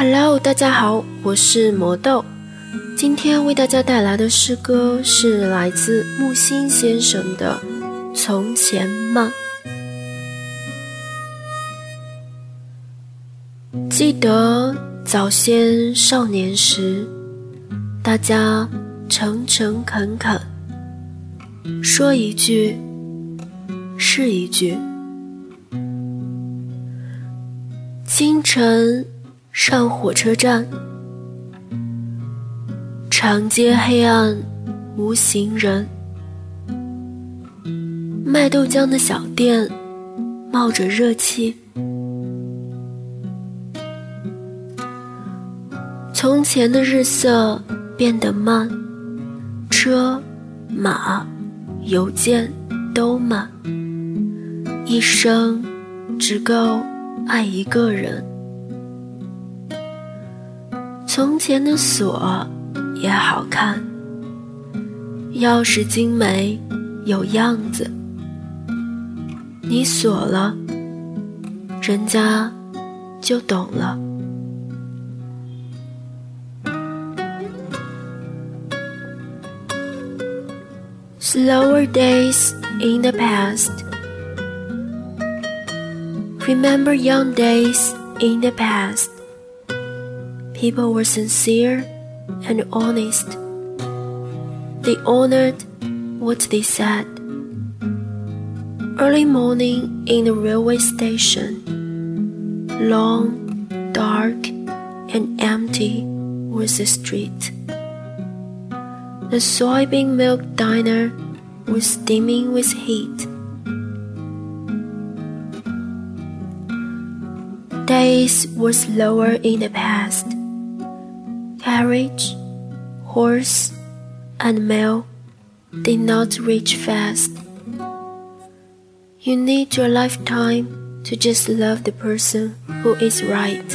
Hello，大家好，我是魔豆。今天为大家带来的诗歌是来自木心先生的《从前慢》。记得早先少年时，大家诚诚恳恳，说一句是一句。清晨上火车站，长街黑暗无行人，卖豆浆的小店冒着热气。从前的日色变得慢，车马邮件都慢，一生只够。爱一个人，从前的锁也好看，钥匙精美有样子。你锁了，人家就懂了。Slower days in the past. Remember young days in the past. People were sincere and honest. They honored what they said. Early morning in the railway station. Long, dark, and empty was the street. The soybean milk diner was steaming with heat. Days were slower in the past. Carriage, horse, and mail did not reach fast. You need your lifetime to just love the person who is right.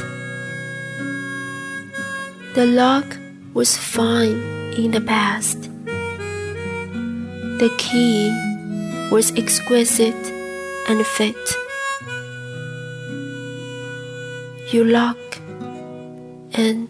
The lock was fine in the past. The key was exquisite and fit. You lock, and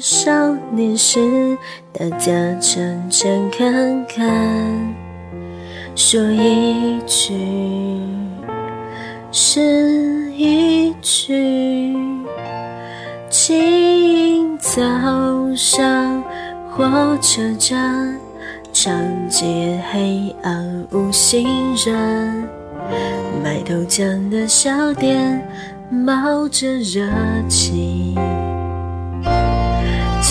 少年时，大家诚诚恳恳，说一句是一句。清早上火车站，长街黑暗无行人，卖豆浆的小店。冒着热气，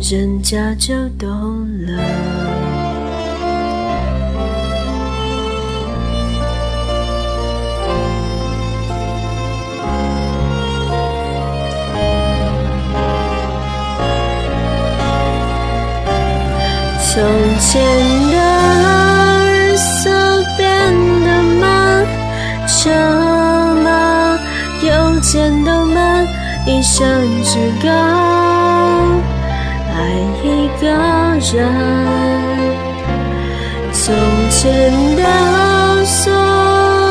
人家就懂了。从前的日色变得慢，车马邮件都慢。一生只够的人。从前的锁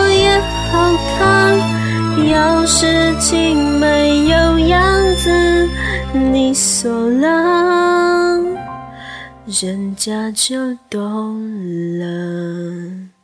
也好看，钥匙精美有样子。你锁了，人家就懂了。